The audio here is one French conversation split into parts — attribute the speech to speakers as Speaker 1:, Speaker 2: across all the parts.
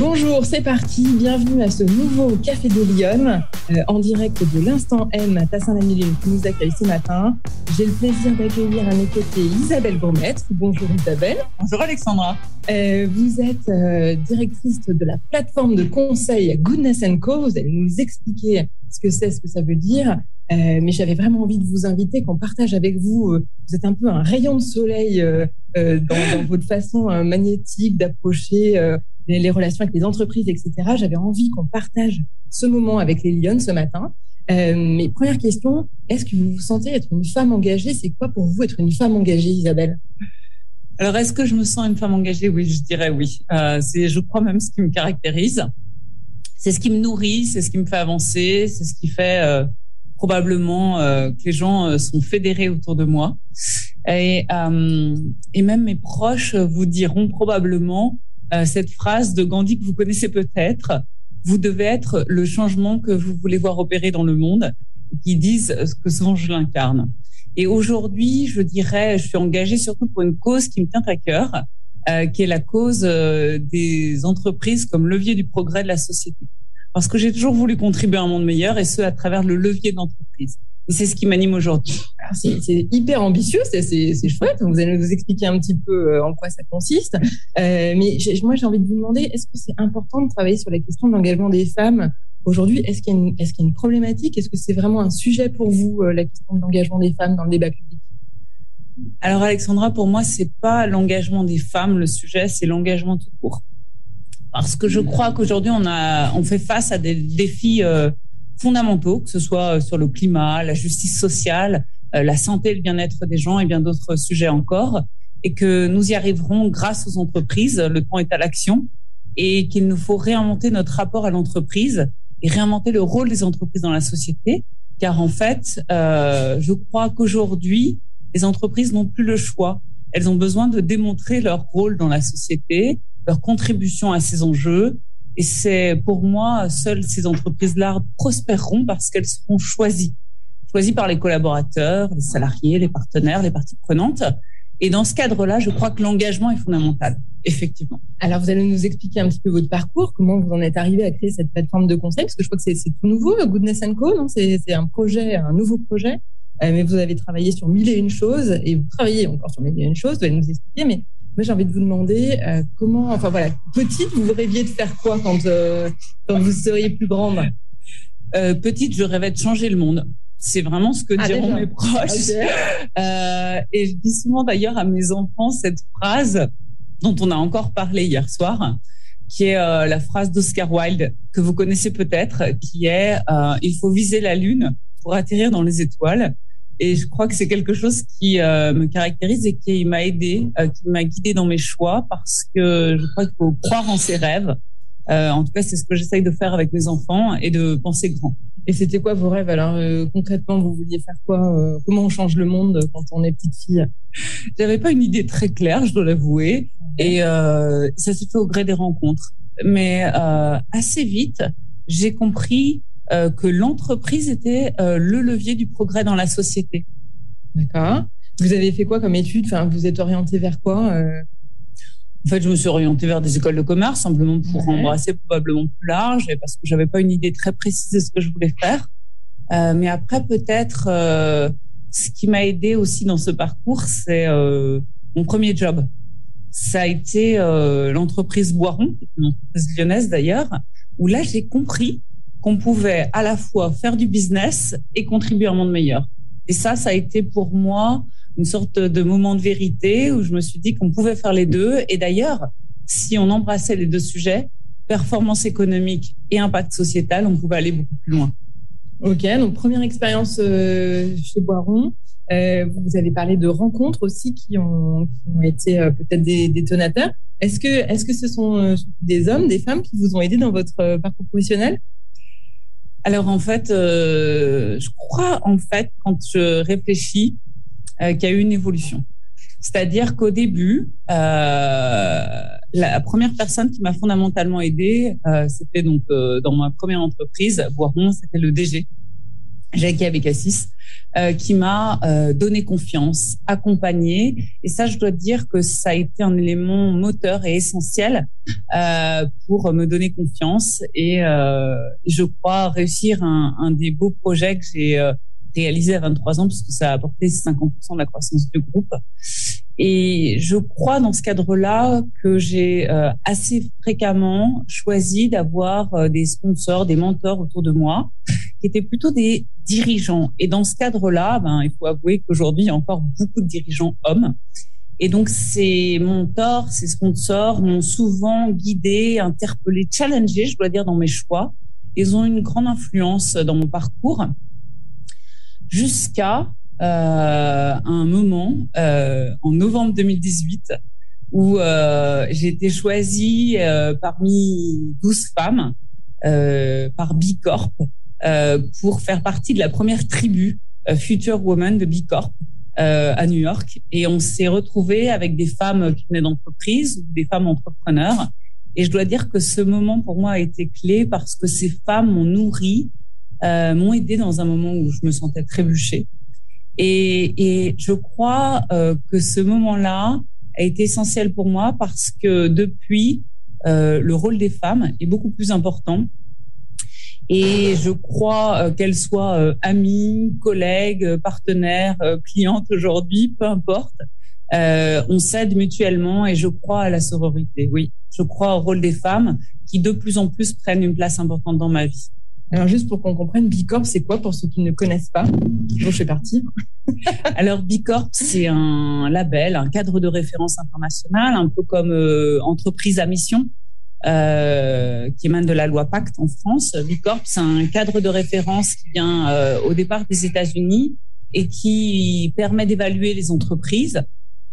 Speaker 1: Bonjour, c'est parti. Bienvenue à ce nouveau Café de Lyon, euh, en direct de l'Instant M à Tassin-la-Mille qui nous accueille ce matin. J'ai le plaisir d'accueillir à mes côtés Isabelle Gourmette. Bonjour Isabelle.
Speaker 2: Bonjour Alexandra.
Speaker 1: Euh, vous êtes euh, directrice de la plateforme de conseil Goodness Co. Vous allez nous expliquer ce que c'est, ce que ça veut dire. Euh, mais j'avais vraiment envie de vous inviter, qu'on partage avec vous. Euh, vous êtes un peu un rayon de soleil euh, dans, dans, votre façon magnétique d'approcher les, relations avec les entreprises, etc. J'avais envie qu'on partage ce moment avec les Lyonnes ce matin. mais première question, est-ce que vous vous sentez être une femme engagée? C'est quoi pour vous être une femme engagée, Isabelle?
Speaker 2: Alors, est-ce que je me sens une femme engagée? Oui, je dirais oui. Euh, c'est, je crois même, ce qui me caractérise. C'est ce qui me nourrit, c'est ce qui me fait avancer, c'est ce qui fait euh, probablement euh, que les gens euh, sont fédérés autour de moi. Euh, et même mes proches vous diront probablement cette phrase de Gandhi que vous connaissez peut-être. Vous devez être le changement que vous voulez voir opérer dans le monde, qui disent que souvent je l'incarne. Et aujourd'hui, je dirais, je suis engagée surtout pour une cause qui me tient à cœur, euh, qui est la cause euh, des entreprises comme levier du progrès de la société. Parce que j'ai toujours voulu contribuer à un monde meilleur, et ce à travers le levier d'entreprise. Et c'est ce qui m'anime aujourd'hui.
Speaker 1: C'est hyper ambitieux, c'est chouette. Vous allez nous expliquer un petit peu euh, en quoi ça consiste. Euh, mais moi, j'ai envie de vous demander, est-ce que c'est important de travailler sur la question de l'engagement des femmes Aujourd'hui, est-ce qu'il y, est qu y, a une problématique? Est-ce que c'est vraiment un sujet pour vous, euh, la question de l'engagement des femmes dans le débat public?
Speaker 2: Alors, Alexandra, pour moi, c'est pas l'engagement des femmes le sujet, c'est l'engagement tout court. Parce que je crois qu'aujourd'hui, on, a, on fait face à des défis euh, fondamentaux, que ce soit euh, sur le climat, la justice sociale, euh, la santé, le bien-être des gens et bien d'autres sujets encore, et que nous y arriverons grâce aux entreprises. Le temps est à l'action et qu'il nous faut réinventer notre rapport à l'entreprise et réinventer le rôle des entreprises dans la société. Car en fait, euh, je crois qu'aujourd'hui, les entreprises n'ont plus le choix. Elles ont besoin de démontrer leur rôle dans la société, leur contribution à ces enjeux. Et c'est pour moi, seules ces entreprises-là prospéreront parce qu'elles seront choisies. Choisies par les collaborateurs, les salariés, les partenaires, les parties prenantes. Et dans ce cadre-là, je crois que l'engagement est fondamental, effectivement.
Speaker 1: Alors, vous allez nous expliquer un petit peu votre parcours, comment vous en êtes arrivé à créer cette plateforme de conseil, parce que je crois que c'est tout nouveau, Goodness Co, non? C'est un projet, un nouveau projet, euh, mais vous avez travaillé sur mille et une choses, et vous travaillez encore sur mille et une choses, vous allez nous expliquer, mais moi, j'ai envie de vous demander euh, comment, enfin voilà, petite, vous rêviez de faire quoi quand, euh, quand vous seriez plus grande?
Speaker 2: Euh, Petite, je rêvais de changer le monde. C'est vraiment ce que ah, diront mes proches. Et je dis souvent d'ailleurs à mes enfants cette phrase dont on a encore parlé hier soir, qui est la phrase d'Oscar Wilde que vous connaissez peut-être, qui est il faut viser la lune pour atterrir dans les étoiles. Et je crois que c'est quelque chose qui euh, me caractérise et qui m'a aidé, euh, qui m'a guidé dans mes choix, parce que je crois qu'il faut croire en ses rêves. Euh, en tout cas, c'est ce que j'essaye de faire avec mes enfants et de penser grand.
Speaker 1: Et c'était quoi vos rêves? Alors euh, concrètement Vous vouliez faire quoi euh, Comment on change le monde quand on est petite fille?
Speaker 2: J'avais pas une idée très claire, je dois l'avouer, et euh, ça s'est fait au gré des rencontres. Mais assez vite, j'ai compris euh, que l'entreprise était euh, le levier du progrès dans la société.
Speaker 1: D'accord. Vous avez fait quoi comme études Enfin, vous êtes orienté vers quoi
Speaker 2: en fait, je me suis orientée vers des écoles de commerce simplement pour ouais. embrasser probablement plus large et parce que j'avais pas une idée très précise de ce que je voulais faire. Euh, mais après, peut-être, euh, ce qui m'a aidé aussi dans ce parcours, c'est euh, mon premier job. Ça a été euh, l'entreprise Boiron, une entreprise lyonnaise d'ailleurs, où là, j'ai compris qu'on pouvait à la fois faire du business et contribuer à un monde meilleur. Et ça, ça a été pour moi une sorte de moment de vérité où je me suis dit qu'on pouvait faire les deux. Et d'ailleurs, si on embrassait les deux sujets, performance économique et impact sociétal, on pouvait aller beaucoup plus loin.
Speaker 1: Ok, donc première expérience euh, chez Boiron. Euh, vous avez parlé de rencontres aussi qui ont, été euh, peut-être des détonateurs. Est-ce que, est-ce que ce sont des hommes, des femmes qui vous ont aidé dans votre parcours professionnel?
Speaker 2: Alors en fait, euh, je crois en fait quand je réfléchis, euh, qu'il y a eu une évolution. C'est-à-dire qu'au début, euh, la première personne qui m'a fondamentalement aidé, euh, c'était donc dans ma première entreprise, Boiron, c'était le DG. Jackie Abécassis, euh, qui m'a euh, donné confiance, accompagné. Et ça, je dois dire que ça a été un élément moteur et essentiel euh, pour me donner confiance. Et euh, je crois réussir un, un, des beaux projets que j'ai euh, réalisé à 23 ans, puisque ça a apporté 50% de la croissance du groupe. Et je crois dans ce cadre-là que j'ai euh, assez fréquemment choisi d'avoir euh, des sponsors, des mentors autour de moi, qui étaient plutôt des dirigeants. Et dans ce cadre-là, ben, il faut avouer qu'aujourd'hui, il y a encore beaucoup de dirigeants hommes. Et donc, ces mentors, ces sponsors m'ont souvent guidé, interpellé, challengé, je dois dire, dans mes choix. Ils ont une grande influence dans mon parcours jusqu'à euh, un moment euh, en novembre 2018 où euh, j'ai été choisie euh, parmi 12 femmes euh, par Bicorp euh, pour faire partie de la première tribu Future Woman de Bicorp à New York. Et on s'est retrouvé avec des femmes qui venaient d'entreprises, des femmes entrepreneurs. Et je dois dire que ce moment pour moi a été clé parce que ces femmes m'ont nourri, m'ont aidé dans un moment où je me sentais trébuchée. Et, et je crois euh, que ce moment-là a été essentiel pour moi parce que depuis, euh, le rôle des femmes est beaucoup plus important. Et je crois euh, qu'elles soient euh, amies, collègues, partenaires, euh, clientes aujourd'hui, peu importe, euh, on s'aide mutuellement et je crois à la sororité. Oui, je crois au rôle des femmes qui de plus en plus prennent une place importante dans ma vie.
Speaker 1: Alors, juste pour qu'on comprenne, Bicorp, c'est quoi pour ceux qui ne connaissent pas dont je fais partie
Speaker 2: Alors, Bicorp, c'est un label, un cadre de référence international, un peu comme euh, entreprise à mission, euh, qui émane de la loi Pacte en France. Bicorp, c'est un cadre de référence qui vient euh, au départ des États-Unis et qui permet d'évaluer les entreprises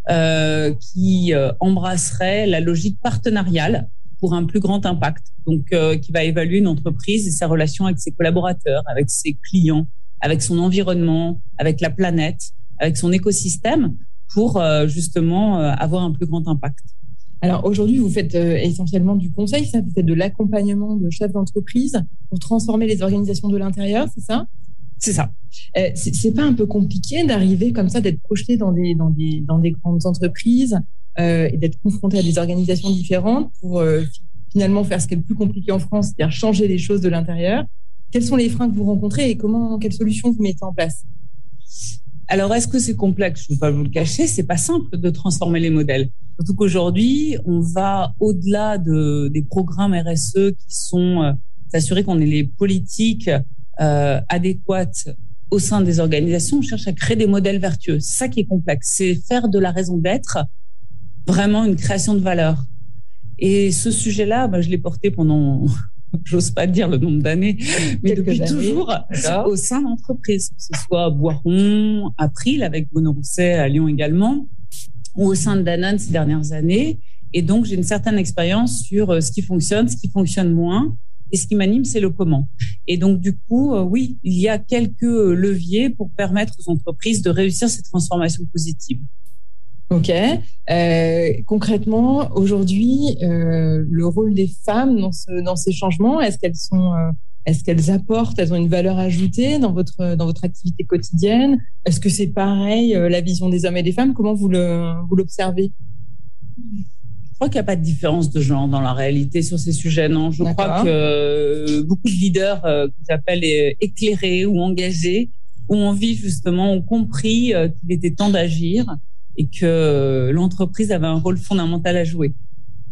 Speaker 2: euh, qui euh, embrasserait la logique partenariale pour un plus grand impact. Donc, euh, qui va évaluer une entreprise et sa relation avec ses collaborateurs, avec ses clients, avec son environnement, avec la planète, avec son écosystème, pour euh, justement euh, avoir un plus grand impact.
Speaker 1: Alors aujourd'hui, vous faites essentiellement du conseil, ça, vous faites de l'accompagnement de chefs d'entreprise pour transformer les organisations de l'intérieur, c'est ça?
Speaker 2: C'est ça.
Speaker 1: C'est pas un peu compliqué d'arriver comme ça, d'être projeté dans des, dans des, dans des grandes entreprises euh, et d'être confronté à des organisations différentes pour euh, finalement faire ce qui est le plus compliqué en France, c'est-à-dire changer les choses de l'intérieur. Quels sont les freins que vous rencontrez et comment, quelles solutions vous mettez en place?
Speaker 2: Alors, est-ce que c'est complexe? Je ne vais pas vous le cacher, c'est pas simple de transformer les modèles. Surtout qu'aujourd'hui, on va au-delà de, des programmes RSE qui sont euh, s'assurer qu'on ait les politiques euh, adéquates au sein des organisations. On cherche à créer des modèles vertueux. C'est ça qui est complexe. C'est faire de la raison d'être vraiment une création de valeur. Et ce sujet-là, bah, je l'ai porté pendant j'ose pas dire le nombre d'années, mais
Speaker 1: Quelques
Speaker 2: depuis
Speaker 1: années.
Speaker 2: toujours au sein d'entreprises, que ce soit à Boiron, April avec Bruno Rousset à Lyon également, ou au sein de Danone ces dernières années. Et donc, j'ai une certaine expérience sur euh, ce qui fonctionne, ce qui fonctionne moins. Et ce qui m'anime, c'est le comment. Et donc, du coup, euh, oui, il y a quelques leviers pour permettre aux entreprises de réussir ces transformations positives.
Speaker 1: Ok. Euh, concrètement, aujourd'hui, euh, le rôle des femmes dans, ce, dans ces changements, est-ce qu'elles sont, euh, est-ce qu'elles apportent, elles ont une valeur ajoutée dans votre dans votre activité quotidienne? Est-ce que c'est pareil euh, la vision des hommes et des femmes? Comment vous le vous l'observez?
Speaker 2: Je crois qu'il n'y a pas de différence de genre dans la réalité sur ces sujets. Non, je crois que euh, beaucoup de leaders euh, que j'appelle éclairés ou engagés ont envie justement, ont compris qu'il était temps d'agir et que l'entreprise avait un rôle fondamental à jouer.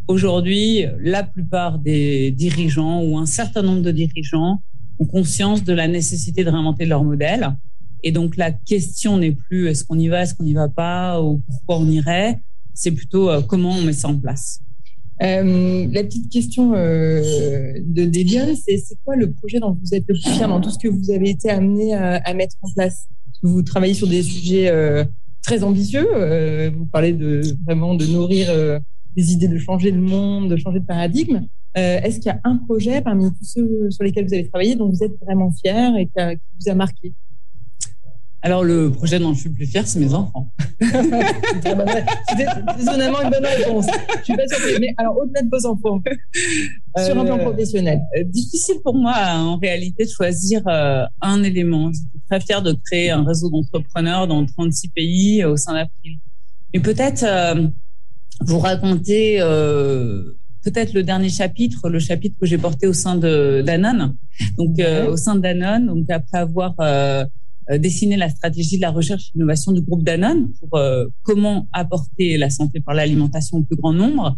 Speaker 2: Aujourd'hui, la plupart des dirigeants ou un certain nombre de dirigeants ont conscience de la nécessité de réinventer leur modèle. Et donc la question n'est plus est-ce qu'on y va, est-ce qu'on n'y va pas ou pourquoi on irait. C'est plutôt euh, comment on met ça en place.
Speaker 1: Euh, la petite question euh, de Debian, c'est quoi le projet dont vous êtes le plus fier dans tout ce que vous avez été amené à, mettre en place? Vous travaillez sur des sujets très ambitieux. euh, vous parlez de vraiment de nourrir euh, des idées de changer le monde, de changer de paradigme. Euh, Est-ce qu'il y a un projet parmi tous ceux sur lesquels vous avez travaillé dont vous êtes vraiment fier et qui, vous a marqué?
Speaker 2: Alors le projet dont je suis le plus fier, c'est mes enfants.
Speaker 1: C'était raisonnablement une bonne réponse. Je suis pas surprise. Mais alors, au-delà de vos enfants, sur un plan
Speaker 2: Euh,
Speaker 1: professionnel,
Speaker 2: Euh, difficile pour moi en réalité de choisir euh, un élément. J'étais très fière de créer un réseau d'entrepreneurs dans 36 pays au sein d'April. Mais peut-être vous raconter peut-être le dernier chapitre, le chapitre que j'ai porté au sein de Danone. Donc au sein de Danone, donc après avoir euh, dessiner la stratégie de la recherche et l'innovation du groupe Danone pour euh, comment apporter la santé par l'alimentation au plus grand nombre.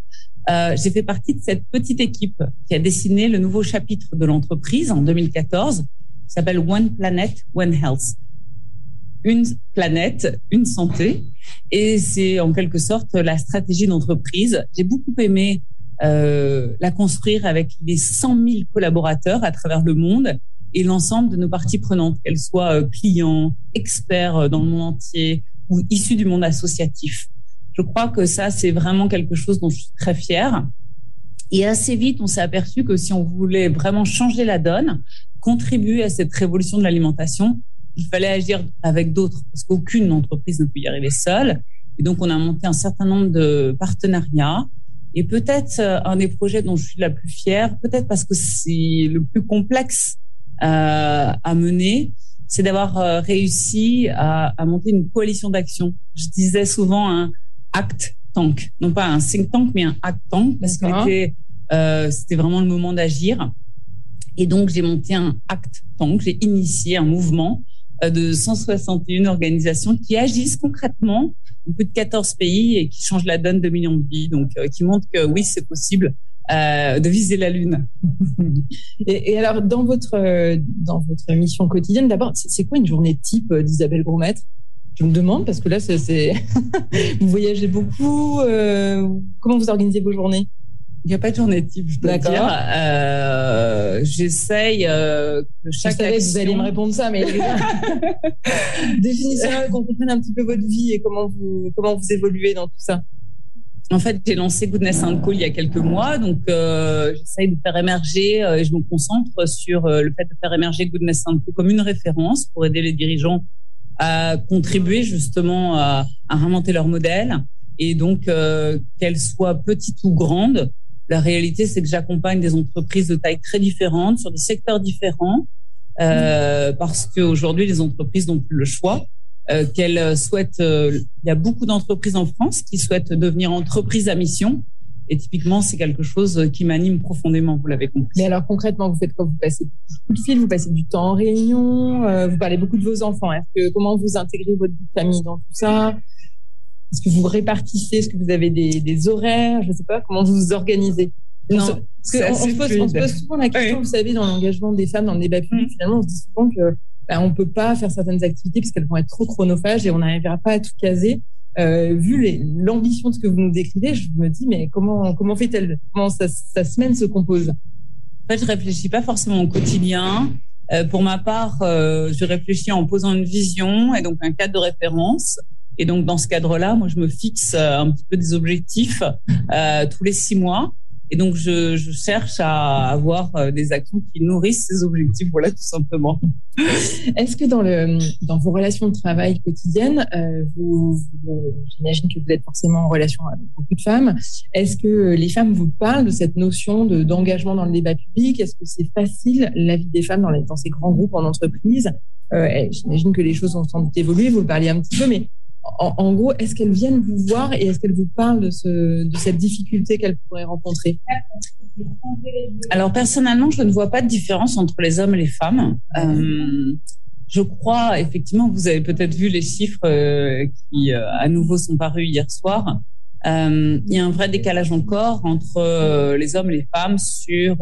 Speaker 2: Euh, j'ai fait partie de cette petite équipe qui a dessiné le nouveau chapitre de l'entreprise en 2014, qui s'appelle One Planet, One Health. Une planète, une santé. Et c'est en quelque sorte la stratégie d'entreprise. J'ai beaucoup aimé euh, la construire avec les 100 000 collaborateurs à travers le monde et l'ensemble de nos parties prenantes, qu'elles soient euh, clients, experts euh, dans le monde entier ou issus du monde associatif. Je crois que ça, c'est vraiment quelque chose dont je suis très fière. Et assez vite, on s'est aperçu que si on voulait vraiment changer la donne, contribuer à cette révolution de l'alimentation, il fallait agir avec d'autres, parce qu'aucune entreprise ne peut y arriver seule. Et donc, on a monté un certain nombre de partenariats. Et peut-être euh, un des projets dont je suis la plus fière, peut-être parce que c'est le plus complexe à mener, c'est d'avoir euh, réussi à, à, monter une coalition d'action. Je disais souvent un act tank, non pas un think tank, mais un act tank, parce que euh, c'était vraiment le moment d'agir. Et donc, j'ai monté un act tank, j'ai initié un mouvement euh, de 161 organisations qui agissent concrètement dans plus de 14 pays et qui changent la donne de millions de vies. Donc, qui montrent que oui, c'est possible euh, de viser la Lune.
Speaker 1: et, et, alors, dans votre, dans votre mission quotidienne, d'abord, c'est quoi une journée type d'Isabelle Gourmette Je me demande, parce que là, c'est vous voyagez beaucoup. Euh, comment vous organisez vos journées?
Speaker 2: Il n'y a pas de journée type, je dois dire. Euh, J'essaye euh, que chaque
Speaker 1: je savais que vous allez me répondre ça, mais définissez qu'on comprenne un petit peu votre vie et comment vous comment vous évoluez dans tout ça.
Speaker 2: En fait, j'ai lancé Goodness Co il y a quelques mois, donc euh, j'essaye de faire émerger euh, et je me concentre sur euh, le fait de faire émerger Goodness Co comme une référence pour aider les dirigeants à contribuer justement à, à remonter leur modèle et donc euh, qu'elles soient petites ou grandes. La réalité, c'est que j'accompagne des entreprises de taille très différentes sur des secteurs différents euh, parce qu'aujourd'hui, les entreprises n'ont plus le choix. Euh, qu'elle souhaite. Euh, il y a beaucoup d'entreprises en France qui souhaitent devenir entreprises à mission. Et typiquement, c'est quelque chose qui m'anime profondément, vous l'avez compris.
Speaker 1: Mais alors concrètement, vous faites quoi? Vous passez beaucoup de fil, vous passez du temps en réunion, euh, vous parlez beaucoup de vos enfants. Est-ce que comment vous intégrez votre vie de famille dans tout ça? Est-ce que vous répartissez? Est-ce que vous avez des, des horaires? Je ne sais pas. Comment vous vous organisez?
Speaker 2: Non,
Speaker 1: parce que on, se pose, on, se pose, souvent la question, vous savez, dans l'engagement des femmes dans le débat public, mmh. finalement, on se dit souvent que ben, on peut pas faire certaines activités parce qu'elles vont être trop chronophages et on n'arrivera pas à tout caser. Euh, vu l'ambition de ce que vous nous décrivez, je me dis mais comment comment fait-elle? Comment sa, sa, semaine se compose?
Speaker 2: En fait, je réfléchis pas forcément au quotidien. Euh, pour ma part, euh, je réfléchis en posant une vision et donc un cadre de référence. Et donc dans ce cadre-là, moi, je me fixe euh, un petit peu des objectifs euh, tous les six mois. Et donc, je, je, cherche à avoir euh, des actions qui nourrissent ces objectifs, voilà, tout simplement.
Speaker 1: Est-ce que dans, le, dans vos relations de travail quotidiennes, euh, vous, vous j'imagine que vous êtes forcément en relation avec beaucoup de femmes, est-ce que les femmes vous parlent de cette notion de, d'engagement dans le débat public? Est-ce que c'est facile, la vie des femmes dans, les, dans ces grands groupes en entreprise? Euh, J'imagine que les choses ont sans doute évolué, vous le parliez un petit peu, mais en, gros, est-ce qu'elles viennent vous voir et est-ce qu'elles vous parlent de, ce, de cette difficulté qu'elles pourraient rencontrer?
Speaker 2: Alors personnellement, je ne vois pas de différence entre les hommes et les femmes. Euh, je crois effectivement, vous avez peut-être vu les chiffres euh, qui euh, à nouveau sont parus hier soir. Il y a un vrai décalage encore entre les hommes et les femmes sur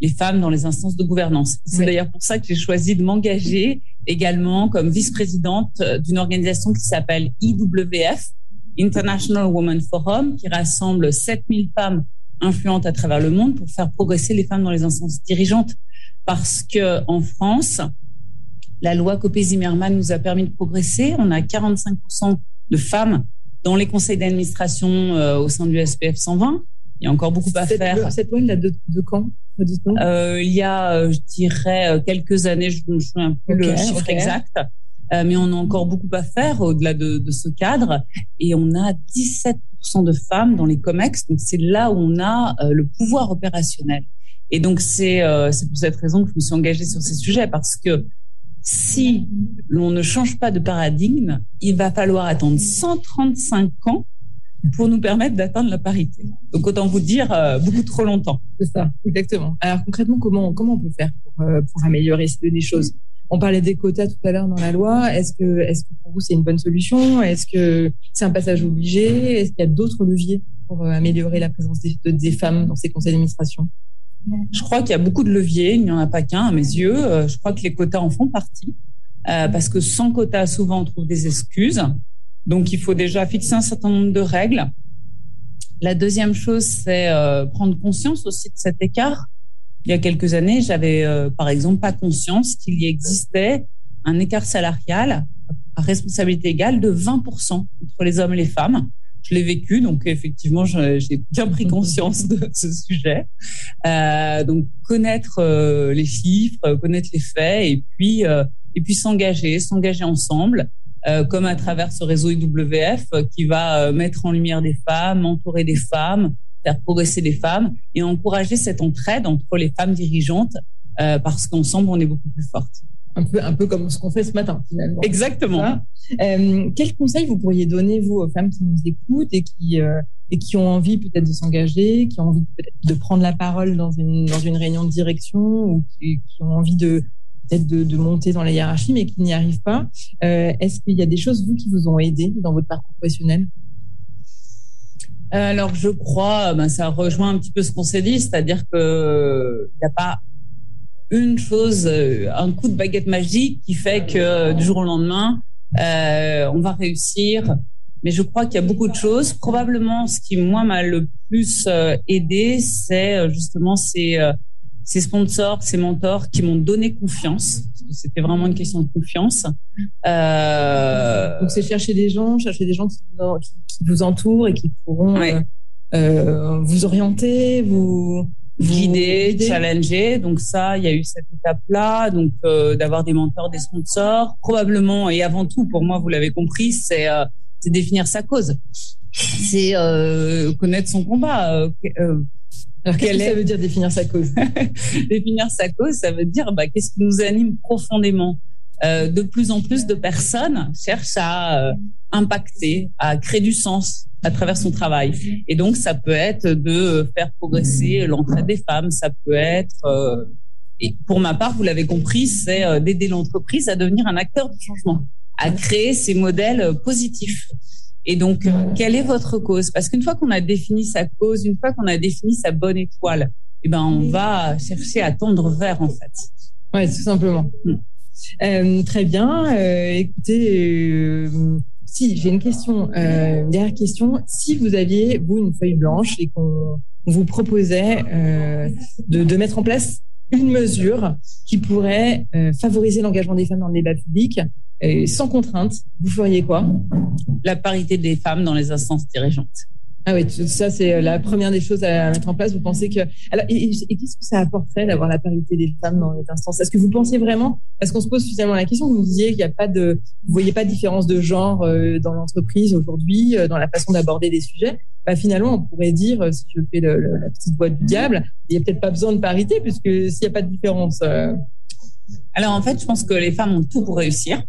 Speaker 2: les femmes dans les instances de gouvernance. C'est oui. d'ailleurs pour ça que j'ai choisi de m'engager également comme vice-présidente d'une organisation qui s'appelle IWF, International Women Forum, qui rassemble 7000 femmes influentes à travers le monde pour faire progresser les femmes dans les instances dirigeantes. Parce que en France, la loi Copé-Zimmermann nous a permis de progresser. On a 45% de femmes dans les conseils d'administration euh, au sein du SPF 120. Il y a encore beaucoup à
Speaker 1: cette
Speaker 2: faire.
Speaker 1: Loi, cette loi, elle date de, de quand?
Speaker 2: Euh, Il y a, euh, je dirais, euh, quelques années, je ne me souviens plus okay, le chiffre okay. exact, euh, mais on a encore beaucoup à faire au-delà de, de, ce cadre. Et on a 17% de femmes dans les COMEX, donc c'est là où on a euh, le pouvoir opérationnel. Et donc c'est euh, c'est pour cette raison que je me suis engagée sur ces sujets, parce que si l'on ne change pas de paradigme, il va falloir attendre 135 ans pour nous permettre d'atteindre la parité. Donc autant vous dire euh, beaucoup trop longtemps.
Speaker 1: C'est ça, exactement. Alors concrètement, comment comment on peut faire pour, euh, pour améliorer les choses On parlait des quotas tout à l'heure dans la loi. Est-ce que est-ce que pour vous c'est une bonne solution? Est-ce que c'est un passage obligé? Est-ce qu'il y a d'autres leviers pour euh, améliorer la présence des, des femmes dans ces conseils d'administration?
Speaker 2: Je crois qu'il y a beaucoup de leviers. Il n'y en a pas qu'un à mes yeux. Je crois que les quotas en font partie. parce que sans quotas, souvent on trouve des excuses. Donc, il faut déjà fixer un certain nombre de règles. La deuxième chose, c'est euh, prendre conscience aussi de cet écart. Il y a quelques années, j'avais euh, par exemple pas conscience qu'il y existait un écart salarial à responsabilité égale de 20% entre les hommes et les femmes. Je l'ai vécu, donc effectivement, j'ai bien pris conscience de ce sujet. Euh, donc connaître euh, les chiffres, connaître les faits, et puis et puis s'engager, s'engager ensemble. Euh, comme à travers ce réseau IWF euh, qui va euh, mettre en lumière des femmes, entourer des femmes, faire progresser les femmes et encourager cette entraide entre les femmes dirigeantes parce qu'ensemble, on est beaucoup plus fortes.
Speaker 1: Un peu, un peu comme ce qu'on fait ce matin, finalement.
Speaker 2: Exactement.
Speaker 1: Euh, quels conseils vous pourriez donner, vous, aux femmes qui nous écoutent et qui, et qui ont envie peut-être de s'engager, qui ont envie peut-être de prendre la parole dans une, dans une réunion de direction ou qui, qui ont envie de, peut-être de, monter dans la hiérarchie, mais qui n'y arrivent pas. Euh, est-ce qu'il y a des choses, vous, qui vous ont aidé dans votre parcours professionnel?
Speaker 2: Euh, alors, je crois, ben, ça rejoint un petit peu ce qu'on s'est dit, c'est-à-dire que il n'y a pas une chose, euh, un coup de baguette magique qui fait que du jour au lendemain, on va réussir. Mais je crois qu'il y a beaucoup de choses. Probablement, ce qui moi m'a le plus aidé, c'est justement ces ces sponsors, ces mentors qui m'ont donné confiance. C'était vraiment une question de confiance.
Speaker 1: Euh... Donc c'est chercher des gens, chercher des gens qui, qui, vous entourent et qui pourront euh, euh, vous orienter, vous
Speaker 2: guider, challenger. Donc ça, il y a eu cette étape-là, donc euh, d'avoir des mentors, des sponsors, probablement et avant tout, pour moi, vous l'avez compris, c'est euh, définir sa cause, c'est euh, connaître son combat.
Speaker 1: Alors, qu'est-ce que ça veut dire définir sa cause?
Speaker 2: Définir sa cause, ça veut dire bah, qu'est-ce qui nous anime profondément? Euh, de plus en plus de personnes cherchent à euh, impacter, à créer du sens à travers son travail. Et donc, ça peut être de faire progresser l'entraide des femmes, ça peut être, euh, et pour ma part, vous l'avez compris, c'est d'aider l'entreprise à devenir un acteur de changement, à créer ces modèles positifs. Et donc, euh, quelle est votre cause? Parce qu'une fois qu'on a défini sa cause, une fois qu'on a défini sa bonne étoile, eh ben, on va chercher à tendre vers, en fait.
Speaker 1: Oui, tout simplement. Mm. Euh, très bien. Euh, écoutez, euh, si j'ai une question, une dernière question. Si vous aviez, vous, une feuille blanche et qu'on vous proposait de, de mettre en place une mesure qui pourrait favoriser l'engagement des femmes dans le débat public, sans contrainte, vous feriez quoi?
Speaker 2: La parité des femmes dans les instances dirigeantes.
Speaker 1: Ah oui, ça c'est euh, la première des choses à mettre en place. Vous pensez que alors et, qu'est-ce que ça apporterait d'avoir la parité des femmes dans les instances? Est-ce que vous pensez vraiment Parce qu'on se pose finalement la question. Vous me disiez qu'il n'y a pas de, vous voyez pas de différence de genre euh, dans l'entreprise aujourd'hui, euh, dans la façon d'aborder des sujets? Bah, finalement, on pourrait dire, si je fais le, la petite boîte du diable, il n'y a peut-être pas besoin de parité puisque s'il n'y a pas de différence.
Speaker 2: Alors en fait, je pense que les femmes ont tout pour réussir.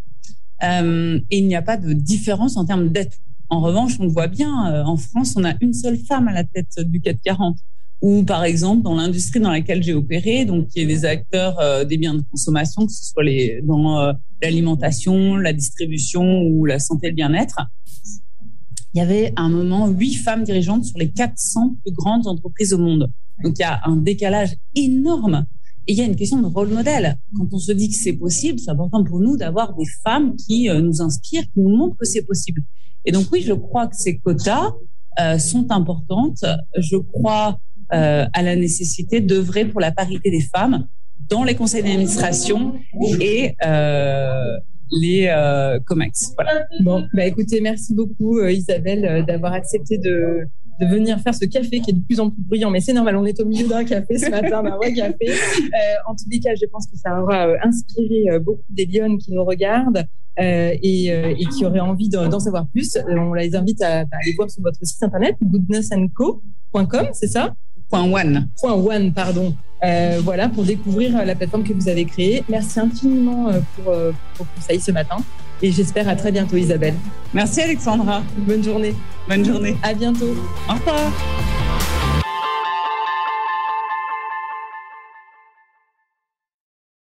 Speaker 2: Euh, et il n'y a pas de différence en termes d'aide. En revanche, on le voit bien, euh, en France, on a une seule femme à la tête du 440. Ou par exemple, dans l'industrie dans laquelle j'ai opéré, donc qui est des acteurs euh, des biens de consommation, que ce soit les, dans l'alimentation, la distribution ou la santé et le bien-être, il y avait à un moment huit femmes dirigeantes sur les 400 plus grandes entreprises au monde. Donc il y a un décalage énorme et il y a une question de rôle modèle. Quand on se dit que c'est possible, c'est important pour nous d'avoir des femmes qui euh, nous inspirent, qui nous montrent que c'est possible. Et donc oui, je crois que ces quotas euh, sont importantes. Je crois euh, à la nécessité d'œuvrer pour la parité des femmes dans les conseils d'administration et euh, les euh, COMEX. Voilà.
Speaker 1: Bon, bah écoutez, merci beaucoup euh, Isabelle d'avoir accepté de de venir faire ce café qui est de plus en plus bruyant, mais c'est normal, on est au milieu d'un café ce matin, d'un vrai café. Euh, en tous les cas, je pense que ça aura euh, inspiré euh, beaucoup des qui nous regardent euh, et, euh, et, qui auraient envie d'en savoir plus. on les invite à, à, aller voir sur votre site internet, goodnessandco.com, c'est ça?
Speaker 2: Point one.
Speaker 1: Point one, pardon. voilà, pour découvrir la plateforme que vous avez créée. Merci infiniment pour vos conseils ce matin. Et j'espère à très bientôt, Isabelle.
Speaker 2: Merci, Alexandra.
Speaker 1: Bonne journée.
Speaker 2: Bonne journée.
Speaker 1: À bientôt.
Speaker 2: Au revoir.